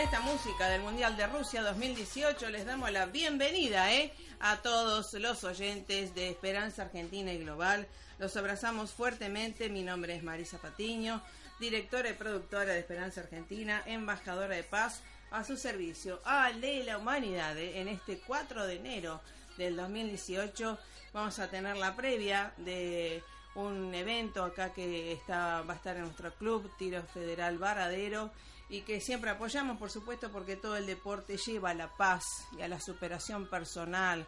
Música del Mundial de Rusia 2018 les damos la bienvenida ¿eh? a todos los oyentes de Esperanza Argentina y Global. Los abrazamos fuertemente. Mi nombre es Marisa Patiño, directora y productora de Esperanza Argentina, embajadora de paz a su servicio, al de la humanidad. ¿eh? En este 4 de enero del 2018 vamos a tener la previa de un evento acá que está, va a estar en nuestro club, Tiro Federal Varadero y que siempre apoyamos, por supuesto, porque todo el deporte lleva a la paz y a la superación personal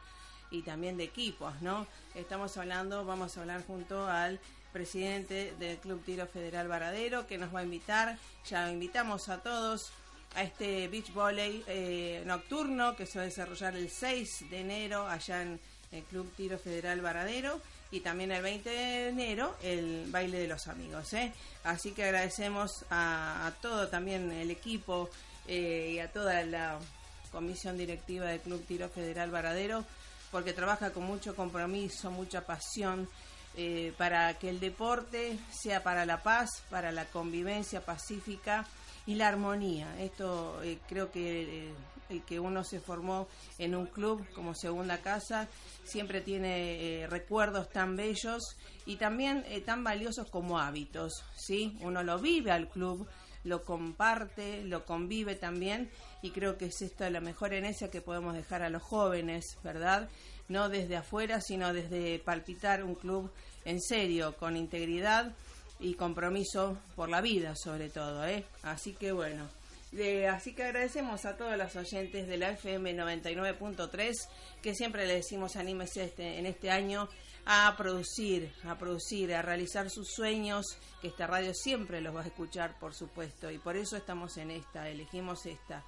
y también de equipos, ¿no? Estamos hablando, vamos a hablar junto al presidente del Club Tiro Federal Varadero, que nos va a invitar, ya invitamos a todos a este beach volley eh, nocturno que se va a desarrollar el 6 de enero allá en el Club Tiro Federal Varadero y también el 20 de enero el baile de los amigos. ¿eh? Así que agradecemos a, todo también el equipo eh, y a toda la comisión directiva del Club Tiro Federal Varadero porque trabaja con mucho compromiso, mucha pasión. Eh, para que el deporte sea para la paz, para la convivencia pacífica y la armonía. Esto creo que el que uno se formó en un club como segunda casa siempre tiene eh, recuerdos tan bellos y también eh, tan valiosos como hábitos, ¿sí? Uno lo vive al club, lo comparte, lo convive también y creo que es esta la mejor herencia que podemos dejar a los jóvenes, ¿verdad? No desde afuera, sino desde palpitar un club en serio, con integridad y compromiso por la vida sobre todo, ¿eh? Así que bueno, así que agradecemos a todos los oyentes de la FM 99.3 que siempre le decimos anímese este, en este año a producir, a producir, a realizar sus sueños, que esta radio siempre los va a escuchar, por supuesto, y por eso estamos en esta, elegimos esta.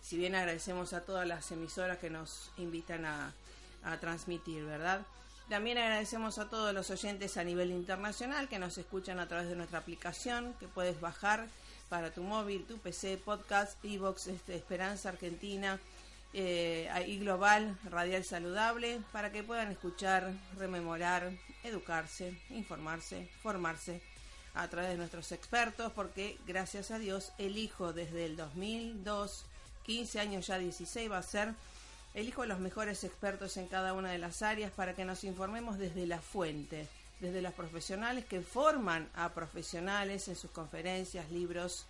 Si bien agradecemos a todas las emisoras que nos invitan a, a transmitir, ¿verdad? También agradecemos a todos los oyentes a nivel internacional que nos escuchan a través de nuestra aplicación, que puedes bajar para tu móvil, tu PC, podcast, Evox, este, Esperanza Argentina eh, y Global Radial Saludable para que puedan escuchar, rememorar, educarse, informarse, formarse a través de nuestros expertos porque gracias a Dios elijo desde el 2002, 15 años ya 16 va a ser, elijo los mejores expertos en cada una de las áreas para que nos informemos desde la fuente desde los profesionales que forman a profesionales en sus conferencias, libros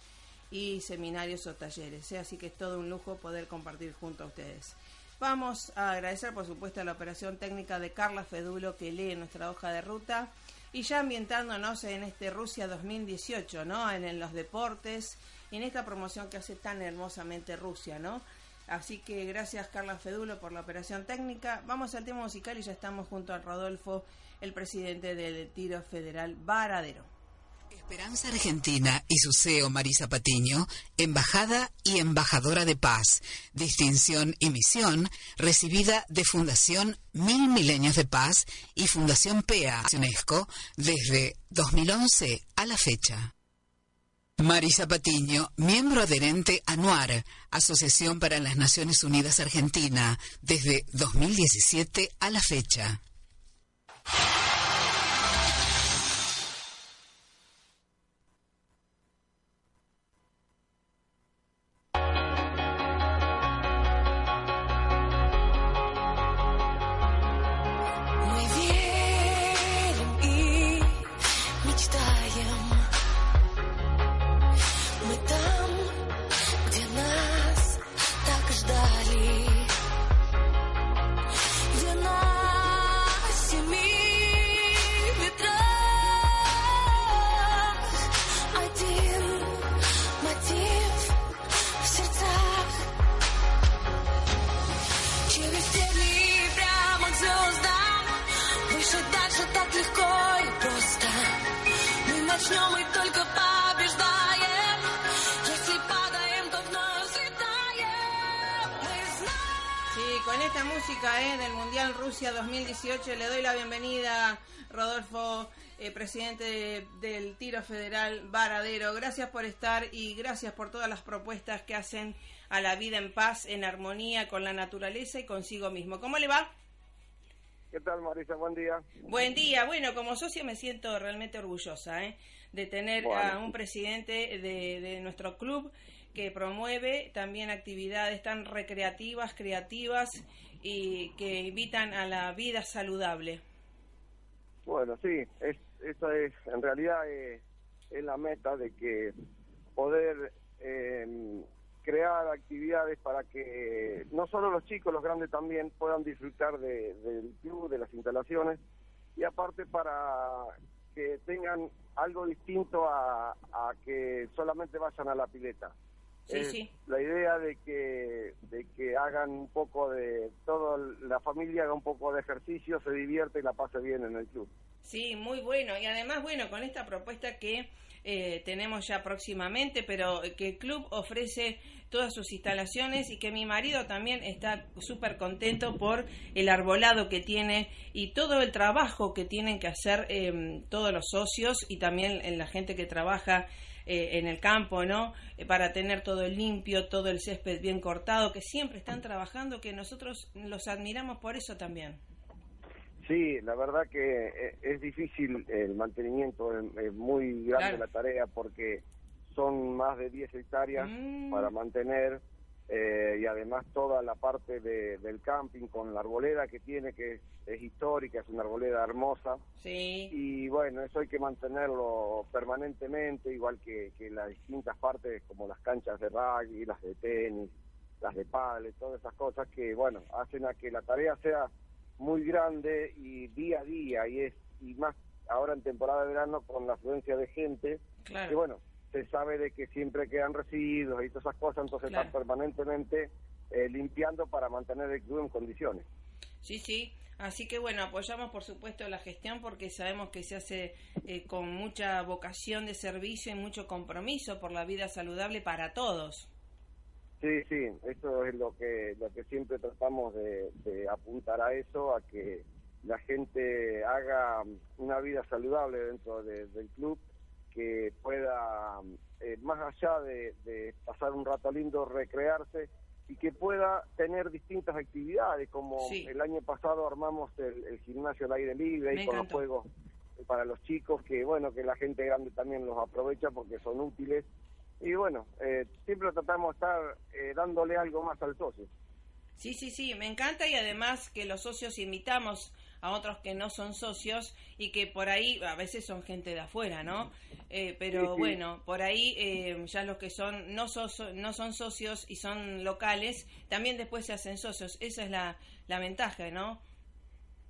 y seminarios o talleres. ¿eh? Así que es todo un lujo poder compartir junto a ustedes. Vamos a agradecer, por supuesto, a la operación técnica de Carla Fedulo que lee nuestra hoja de ruta y ya ambientándonos en este Rusia 2018, ¿no? En, en los deportes y en esta promoción que hace tan hermosamente Rusia, ¿no? Así que gracias Carla Fedulo por la operación técnica. Vamos al tema musical y ya estamos junto a Rodolfo el presidente del Tiro Federal Varadero. Esperanza Argentina y su CEO Marisa Patiño, embajada y embajadora de paz, distinción y misión recibida de Fundación Mil Milenios de Paz y Fundación PEA UNESCO desde 2011 a la fecha. Marisa Patiño, miembro adherente a NUAR, Asociación para las Naciones Unidas Argentina, desde 2017 a la fecha. Le presidente del Tiro Federal Varadero. Gracias por estar y gracias por todas las propuestas que hacen a la vida en paz, en armonía con la naturaleza y consigo mismo. ¿Cómo le va? ¿Qué tal, Marisa? Buen día. Buen día. Bueno, como socio me siento realmente orgullosa ¿eh? de tener a un presidente de, de nuestro club que promueve también actividades tan recreativas, creativas y que invitan a la vida saludable. Bueno, sí, es, eso es, en realidad es, la meta de que poder em, crear actividades para que no solo los chicos, los grandes también puedan disfrutar de, del club, de las instalaciones y aparte para que tengan algo distinto a, a que solamente vayan a la pileta. Sí, La idea de que, de que hagan un poco de, toda la familia haga un poco de ejercicio, se divierte y la pase bien en el club. Sí, muy bueno. Y además, bueno, con esta propuesta que eh, tenemos ya próximamente, pero que el club ofrece todas sus instalaciones y que mi marido también está súper contento por el arbolado que tiene y todo el trabajo que tienen que hacer eh, todos los socios y también en la gente que trabaja eh, en el campo, ¿no? Eh, para tener todo limpio, todo el césped bien cortado, que siempre están trabajando, que nosotros los admiramos por eso también. Sí, la verdad que eh, es difícil el mantenimiento, es muy grande la tarea porque son más de 10 hectáreas mm. para mantener eh, y además toda la parte de, del camping con la arboleda que tiene, que es, histórica, es una arboleda hermosa. Sí. Y bueno, eso hay que mantenerlo permanentemente, igual que, que las distintas partes como las canchas de rugby, las de tenis, las de pádel, todas esas cosas que, bueno, hacen a que la tarea sea muy grande y día a día, y es y más ahora en temporada de verano con la afluencia de gente, claro. que bueno, se sabe de que siempre quedan residuos y todas esas cosas, entonces están permanentemente eh, limpiando para mantener el club en condiciones. Sí, sí. Así que bueno, apoyamos por supuesto la gestión porque sabemos que se hace eh, con mucha vocación de servicio y mucho compromiso por la vida saludable para todos. Sí, sí, eso es lo que lo que siempre tratamos de, de apuntar a eso, a que la gente haga una vida saludable dentro del club que pueda, eh, más allá de, pasar un rato lindo, recrearse y que pueda tener distintas actividades, como el año pasado armamos el, gimnasio al aire libre y con los juegos para los chicos, que bueno, que la gente grande también los aprovecha porque son útiles. Y bueno, eh, siempre tratamos de estar eh, dándole algo más al socio. Sí, sí, sí, me encanta y además que los socios invitamos a otros que no son socios y que por ahí a veces son gente de afuera, ¿no? Eh, pero bueno, por ahí eh, ya los que son no, no son socios y son locales, también después se hacen socios. Esa es la, la ventaja, ¿no?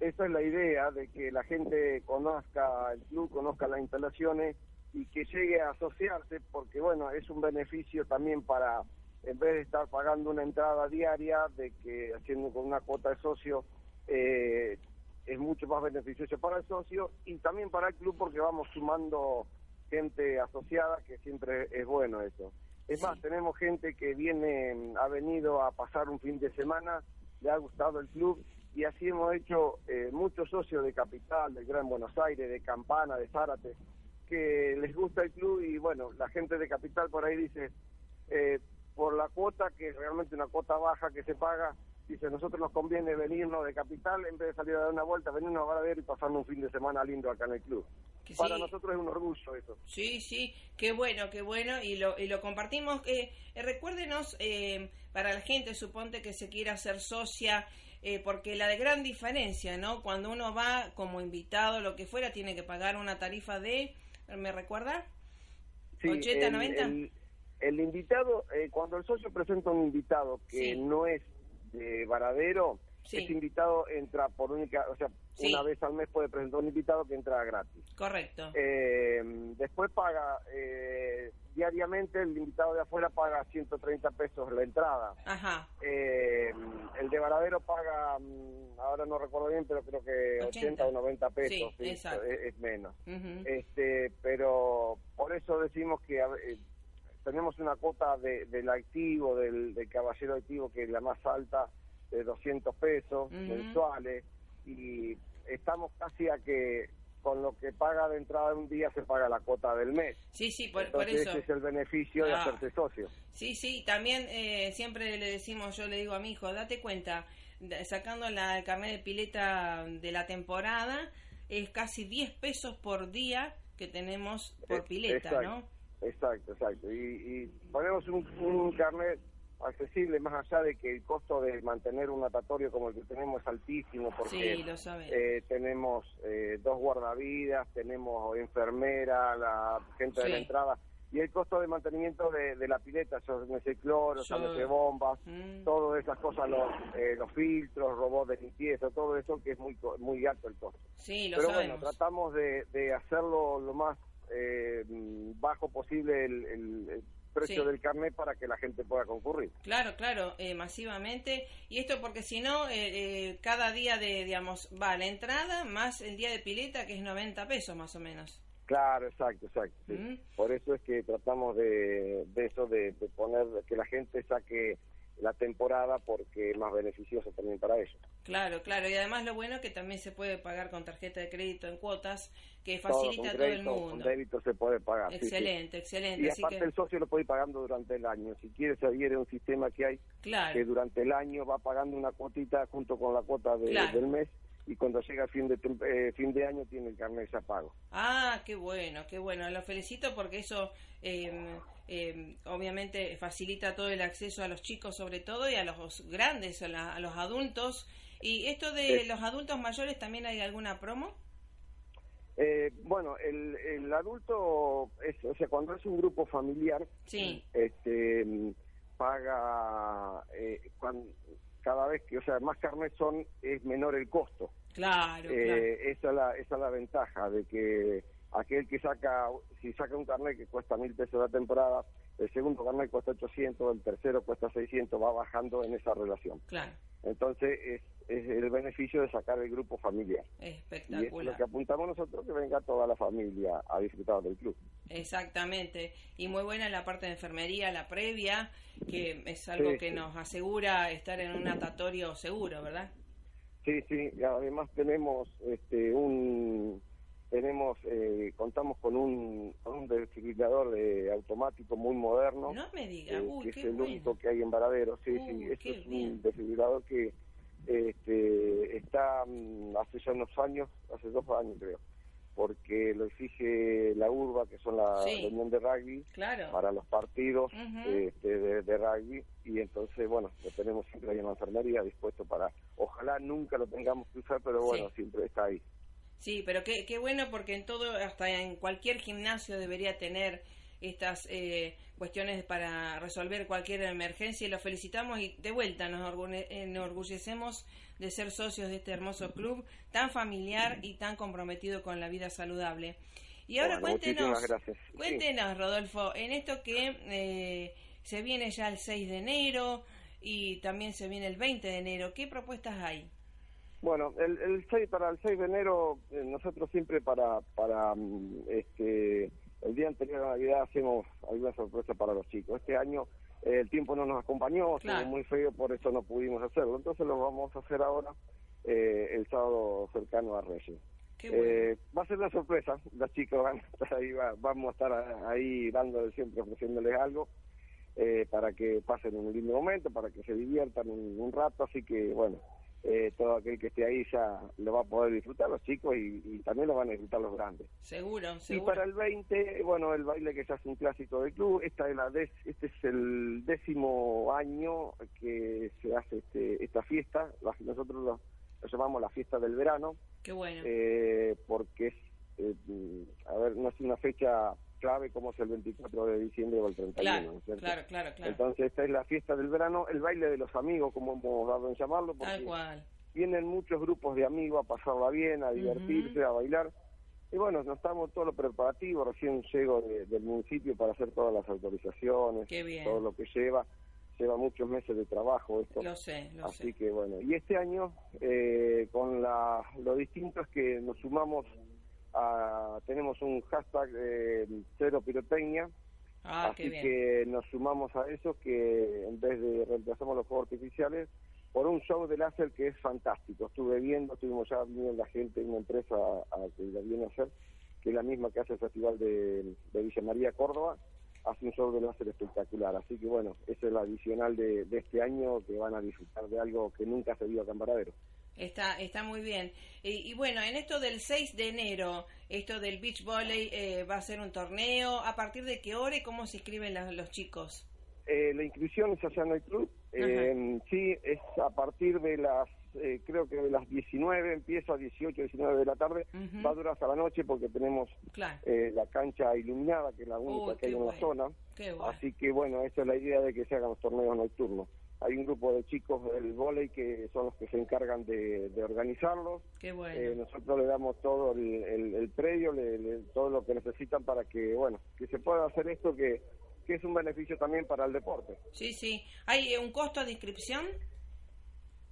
Esa es la idea de que la gente conozca el club, conozca las instalaciones y que llegue a asociarse, porque bueno, es un beneficio también para, en vez de estar pagando una entrada diaria, de que haciendo con una cuota de socio, eh, es mucho más beneficioso para el socio y también para el club porque vamos sumando gente asociada, que siempre es bueno eso. Es más, tenemos gente que viene, ha venido a pasar un fin de semana, le ha gustado el club y así hemos hecho eh, muchos socios de Capital, del Gran Buenos Aires, de Campana, de Zárate, que les gusta el club y bueno, la gente de Capital por ahí dice, eh, por la cuota, que es realmente una cuota baja que se paga, dice, nosotros nos conviene venirnos de Capital en vez de salir a dar una vuelta, venirnos a ver y pasar un fin de semana lindo acá en el club. Para nosotros es un orgullo eso. Sí, sí, qué bueno, qué bueno, y lo, y lo compartimos. Eh, recuérdenos, eh, para la gente, suponte que se quiera hacer socia, eh, porque la de gran diferencia, ¿no? Cuando uno va como invitado, lo que fuera, tiene que pagar una tarifa de, ¿me recuerda? Sí, 80, 90. El, invitado, eh, cuando el socio presenta un invitado que no es de Varadero, ese invitado entra por única, o sea, una vez al mes puede presentar un invitado que entra gratis. Correcto. Eh, después paga, eh, diariamente el invitado de afuera paga 130 pesos la entrada. Ajá. Eh, el de Varadero paga, mm, ahora no recuerdo bien, pero creo que 80, o 90 pesos. Sí, es, menos. este Pero por eso decimos que tenemos una cuota de, del activo, del, del caballero activo, que es la más alta de 200 pesos mensuales y estamos casi a que con lo que paga de entrada un día se paga la cuota del mes. Sí, sí, por, eso. Ese es el beneficio de ah. hacerse socio. Sí, sí, también eh, siempre le decimos, yo le digo a mi hijo, date cuenta, sacando la, el carnet de pileta de la temporada, es casi 10 pesos por día que tenemos por pileta, ¿no? Exacto, exacto. Y, ponemos un, un carnet accesible, más allá de que el costo de mantener un natatorio como el que tenemos es altísimo, porque eh, tenemos eh, dos guardavidas, tenemos enfermera, la gente de la entrada, y el costo de mantenimiento de, la pileta, ese cloro, de bombas, mm. todas esas cosas, los, eh, los filtros, robots de limpieza, todo eso que es muy muy alto el costo. Pero bueno, tratamos de, de hacerlo lo más bajo posible el precio del carnet para que la gente pueda concurrir. Claro, claro, eh, masivamente. Y esto porque si no, eh, eh, cada día de, digamos, va la entrada más el día de pileta, que es 90 pesos más o menos. Claro, exacto, exacto. Mm. Por eso es que tratamos de, de eso, de, de poner, que la gente saque la temporada porque es más beneficioso también para ellos. Claro, claro, y además lo bueno es que también se puede pagar con tarjeta de crédito en cuotas, que facilita a todo el mundo. Con débito se puede pagar. Excelente, excelente. Y aparte el socio lo puede ir pagando durante el año. Si quiere se adhiere a un sistema que hay que durante el año va pagando una cuotita junto con la cuota del mes y cuando llega fin de eh, fin de año tiene el carnet ya pago. Ah, qué bueno, qué bueno. Lo felicito porque eso eh, eh, obviamente facilita todo el acceso a los chicos sobre todo y a los grandes, a, los adultos. ¿Y esto de los adultos mayores también hay alguna promo? Eh, bueno, el, el adulto, es, o sea, cuando es un grupo familiar, sí. este, paga eh, cada vez que, o sea, más carnes son, es menor el costo. Claro, eh, Esa, es la, esa es la ventaja de que aquel que saca, si saca un carnet que cuesta mil pesos la temporada, el segundo carnet cuesta 800, el tercero cuesta 600, va bajando en esa relación. Claro. Entonces es, es el beneficio de sacar el grupo familiar. Espectacular. Y es lo que apuntamos nosotros, que venga toda la familia a disfrutar del club. Exactamente. Y muy buena la parte de enfermería, la previa, que es algo que nos asegura estar en un natatorio seguro, ¿verdad? Sí, sí. Y además tenemos este, un tenemos eh, contamos con un, un desfibrilador de automático muy moderno no me diga eh, Uy, que es el único que hay en Varadero sí sí este es un desfibrilador que este, está mm, hace ya unos años hace dos años creo porque lo exige la urba que son la unión de rugby para los partidos este, de, rugby. Y entonces bueno lo tenemos siempre ahí en la enfermería dispuesto para ojalá nunca lo tengamos que usar pero bueno siempre está ahí. Sí, pero qué, qué bueno porque en todo, hasta en cualquier gimnasio debería tener estas eh, cuestiones para resolver cualquier emergencia y lo felicitamos y de vuelta nos enorgullecemos de ser socios de este hermoso club tan familiar y tan comprometido con la vida saludable. Y ahora cuéntenos, cuéntenos Rodolfo, en esto que eh, se viene ya el 6 de enero y también se viene el 20 de enero, ¿qué propuestas hay? Bueno, el, el para el 6 de enero, eh, nosotros siempre para, para mm, este, el día anterior a Navidad hacemos alguna sorpresa para los chicos. Este año eh, el tiempo no nos acompañó, estuvo muy feo, por eso no pudimos hacerlo. Entonces lo vamos a hacer ahora eh, el sábado cercano a Reyes. Eh, va a ser una sorpresa, los chicos van a estar ahí, vamos a estar ahí dándole siempre, ofreciéndoles algo eh, para que pasen un lindo momento, para que se diviertan un, rato, así que bueno, eh, todo aquel que esté ahí ya lo va a poder disfrutar los chicos y, también lo van a disfrutar los grandes. Seguro, seguro. Y para el 20, bueno, el baile que ya es un clásico del club, esta es la este es el décimo año que se hace este, esta fiesta, nosotros lo, lo llamamos la fiesta del verano, Qué bueno. Eh, porque es, eh, a ver, no es una fecha clave como es el 24 de diciembre o el 31. Claro, claro, claro, Entonces esta es la fiesta del verano, el baile de los amigos, como hemos dado en llamarlo, porque Tal cual. vienen muchos grupos de amigos a pasarla bien, a divertirse, a bailar. Y bueno, nos estamos todos los preparativos, recién llego del municipio para hacer todas las autorizaciones, todo lo que lleva lleva muchos meses de trabajo esto. Lo sé, lo Así que bueno, y este año eh, con la, lo distinto es que nos sumamos a, tenemos un hashtag eh, cero pirotecnia, ah, así que nos sumamos a eso que en vez de reemplazamos los juegos artificiales por un show de láser que es fantástico. Estuve viendo, estuvimos ya viendo la gente, una empresa a, que la viene a hacer, que es la misma que hace el Festival de, de Villa María Córdoba, hace un show de láser espectacular. Así que bueno, esa es la adicional de, este año que van a disfrutar de algo que nunca se vio acá en Varadero. Está, está muy bien. Y, bueno, en esto del 6 de enero, esto del beach volley, eh, va a ser un torneo. ¿A partir de qué hora y cómo se inscriben los chicos? Eh, la inscripción es allá en el club. Eh, sí, es a partir de las eh, creo que de las 19 empieza a 18, 19 de la tarde, va a durar hasta la noche porque tenemos eh, la cancha iluminada, que es la única que hay en la zona. Así que bueno, esa es la idea de que se hagan los torneos nocturnos. Hay un grupo de chicos del volei que son los que se encargan de, organizarlos. Eh, nosotros le damos todo el, predio, todo lo que necesitan para que, bueno, que se pueda hacer esto que, que es un beneficio también para el deporte. Sí, sí. ¿Hay un costo de inscripción?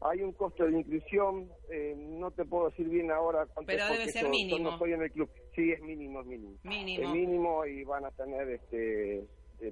Hay un costo de inscripción, eh, no te puedo decir bien ahora cuánto Pero debe ser mínimo. no estoy en el club. Sí, es mínimo, es mínimo. Mínimo. Es mínimo y van a tener este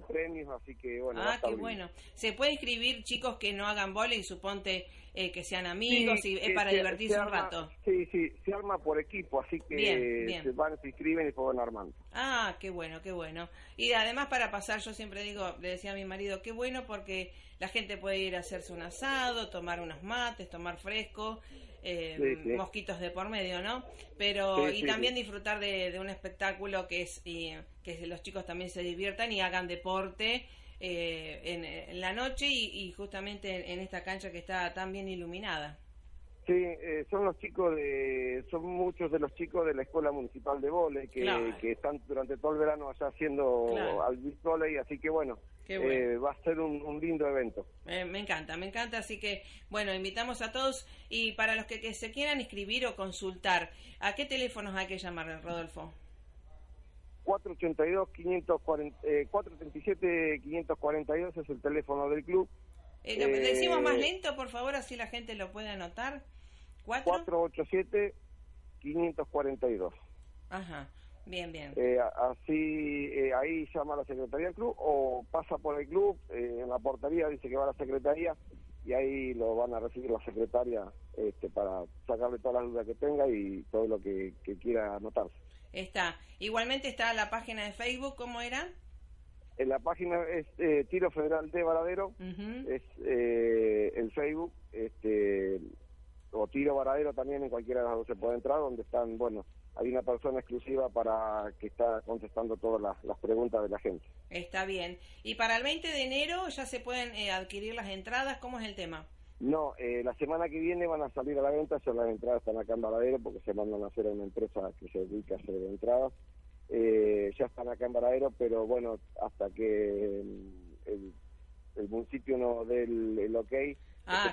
premios, así que bueno. Ah, qué bueno. ¿Se puede inscribir chicos que no hagan y suponte eh, que sean amigos y es para divertirse un rato? Sí, sí, se arma por equipo, así que se van, se inscriben y se van armando. Ah, qué bueno, qué bueno. Y además para pasar, yo siempre digo, le decía a mi marido, qué bueno porque la gente puede ir a hacerse un asado, tomar unos mates, tomar fresco, eh, mosquitos de por medio, ¿no? Pero y también disfrutar de, un espectáculo que es y, que los chicos también se diviertan y hagan deporte eh, en, la noche y, justamente en, esta cancha que está tan bien iluminada. Sí, eh, son los chicos de, son muchos de los chicos de la Escuela Municipal de Vole que, que están durante todo el verano allá haciendo al beach volley, así que bueno, eh, va a ser un, lindo evento. Eh, me encanta, me encanta, así que bueno, invitamos a todos y para los que, que se quieran inscribir o consultar, ¿a qué teléfonos hay que llamar, Rodolfo? 482 540, 437 542 es el teléfono del club. Eh, ¿Lo decimos más lento, por favor, así la gente lo puede anotar? 487 542. Ajá. Bien, bien. Eh, así, eh, ahí llama a la Secretaría del Club o pasa por el club, eh, en la portería dice que va a la Secretaría y ahí lo van a recibir la Secretaria este, para sacarle todas las dudas que tenga y todo lo que, quiera anotarse. Está. Igualmente está la página de Facebook, ¿cómo era? En la página es Tiro Federal de Varadero, es el Facebook, este, o Tiro Varadero también, en cualquiera de las dos se puede entrar, donde están, bueno, hay una persona exclusiva para que está contestando todas las, preguntas de la gente. Está bien. ¿Y para el 20 de enero ya se pueden eh, adquirir las entradas? ¿Cómo es el tema? No, eh, la semana que viene van a salir a la venta, ya las entradas están acá en Varadero porque se mandan a hacer a una empresa que se dedica a hacer entradas. Eh, ya están acá en Varadero, pero bueno, hasta que el, el municipio no dé el, el ok, Ah,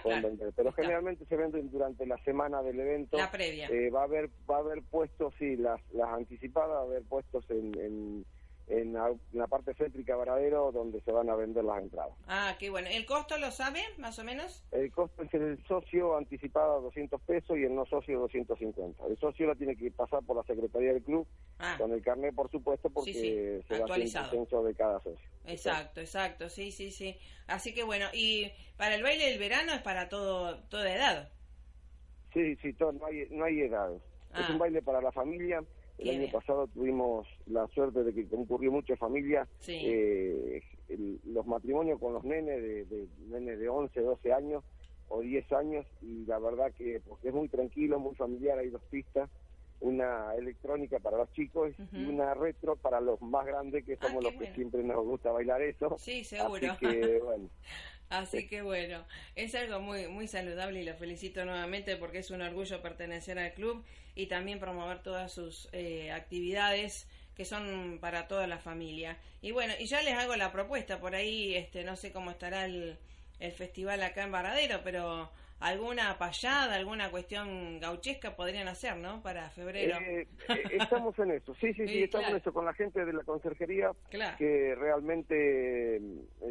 Pero generalmente se venden durante la semana del evento. La previa. Eh, va a haber va a haber puestos, sí, las, las anticipadas, va a haber puestos en, en la, parte céntrica Varadero donde se van a vender las entradas. Ah, qué bueno. ¿El costo lo sabe, más o menos? El costo es el socio anticipado a 200 pesos y el no socio 250. El socio lo tiene que pasar por la Secretaría del Club ah. con el carnet, por supuesto, porque se va a hacer el censo de cada socio. Exacto, exacto, sí, sí, sí. Así que bueno, y para el baile del verano es para todo toda edad. Sí, sí, todo, no hay, no hay edad. Es ah. un baile para la familia el año pasado tuvimos la suerte de que concurrió mucha familia, eh, los matrimonios con los nenes de, de, nenes de 11, 12 años o 10 años y la verdad que porque es muy tranquilo, muy familiar, hay dos pistas, una electrónica para los chicos y una retro para los más grandes que ah, somos los que siempre nos gusta bailar eso. Sí, seguro. Así que bueno. Así que bueno, es algo muy muy saludable y lo felicito nuevamente porque es un orgullo pertenecer al club y también promover todas sus eh, actividades que son para toda la familia. Y bueno, y ya les hago la propuesta, por ahí este no sé cómo estará el, el festival acá en Varadero, pero alguna payada, alguna cuestión gauchesca podrían hacer, ¿no? Para febrero. Eh, eh, estamos en eso, sí, sí, sí, estamos en eso con la gente de la conserjería, que realmente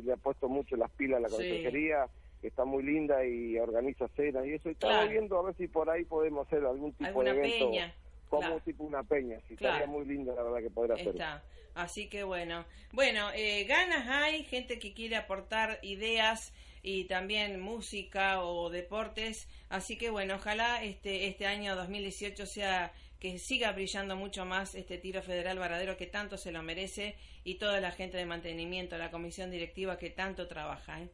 le ha puesto mucho las pilas a la conserjería. que está muy linda y organiza cenas y eso. Y estamos viendo a ver si por ahí podemos hacer algún tipo de evento. Peña. Como tipo una peña, sí, estaría muy lindo la verdad que poder hacerlo. Está. Así que bueno. Bueno, eh, ganas hay, gente que quiere aportar ideas y también música o deportes. Así que bueno, ojalá este, este año 2018 sea que siga brillando mucho más este tiro federal varadero que tanto se lo merece y toda la gente de mantenimiento, la comisión directiva que tanto trabaja. ¿eh?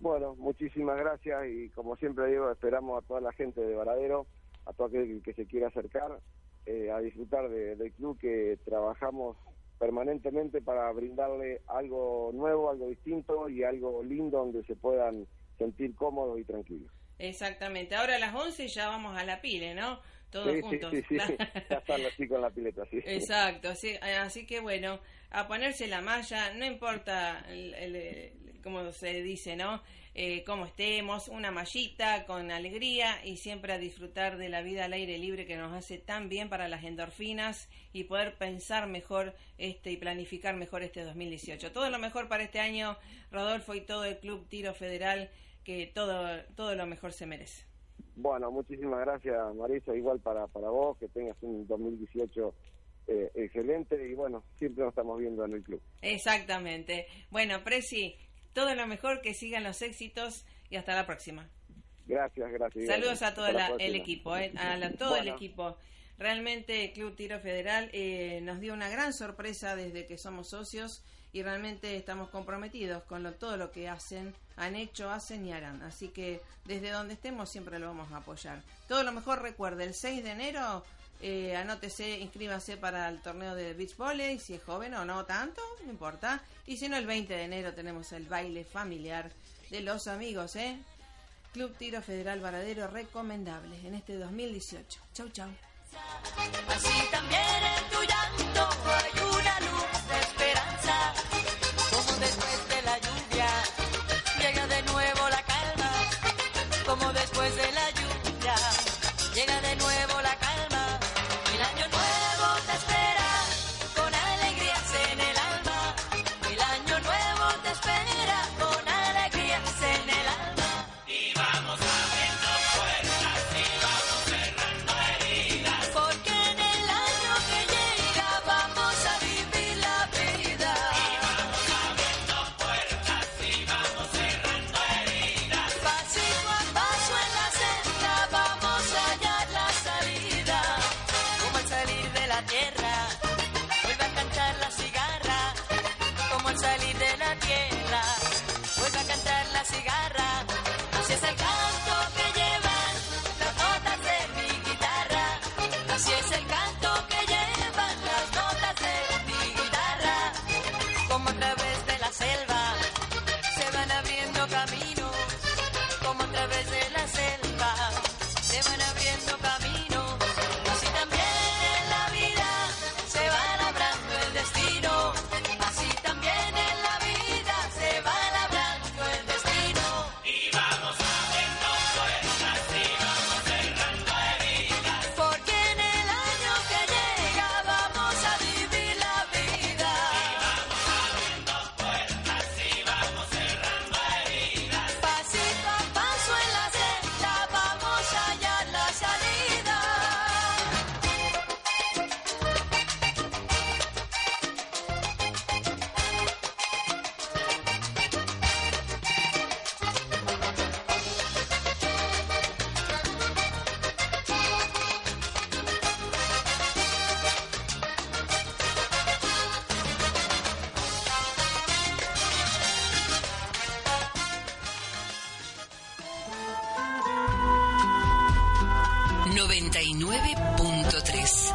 Bueno, muchísimas gracias y como siempre digo, esperamos a toda la gente de Varadero, a todo aquel que se quiera acercar eh, a disfrutar del club que trabajamos permanentemente para brindarle algo nuevo, algo distinto y algo lindo donde se puedan sentir cómodos y tranquilos. Exactamente. Ahora a las 11 ya vamos a la pile, ¿no? Todos juntos. Sí, sí, sí. ya están así con la pileta, sí. Exacto. Así, así que bueno, a ponerse la malla, no importa el, el, como se dice, ¿no? Eh, cómo estemos, una mallita con alegría y siempre a disfrutar de la vida al aire libre que nos hace tan bien para las endorfinas y poder pensar mejor este y planificar mejor este 2018. Todo lo mejor para este año, Rodolfo y todo el Club Tiro Federal, que todo, todo lo mejor se merece. Bueno, muchísimas gracias Marisa, igual para, para vos, que tengas un 2018 eh, excelente y bueno, siempre nos estamos viendo en el club. Exactamente. Bueno, Presi, todo lo mejor, que sigan los éxitos y hasta la próxima. Gracias, gracias. Saludos a todo el equipo, eh, a todo el equipo. Realmente Club Tiro Federal eh, nos dio una gran sorpresa desde que somos socios y realmente estamos comprometidos con todo lo que hacen, han hecho, hacen y harán. Así que desde donde estemos siempre lo vamos a apoyar. Todo lo mejor recuerde, el 6 de enero eh, anótese, inscríbase para el torneo de beach volley, si es joven o no tanto, no importa. Y si no, el 20 de enero tenemos el baile familiar de los amigos, ¿eh? Club Tiro Federal Varadero recomendable en este 2018. Chau, chau. la tierra. 99.3.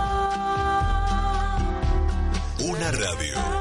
Una radio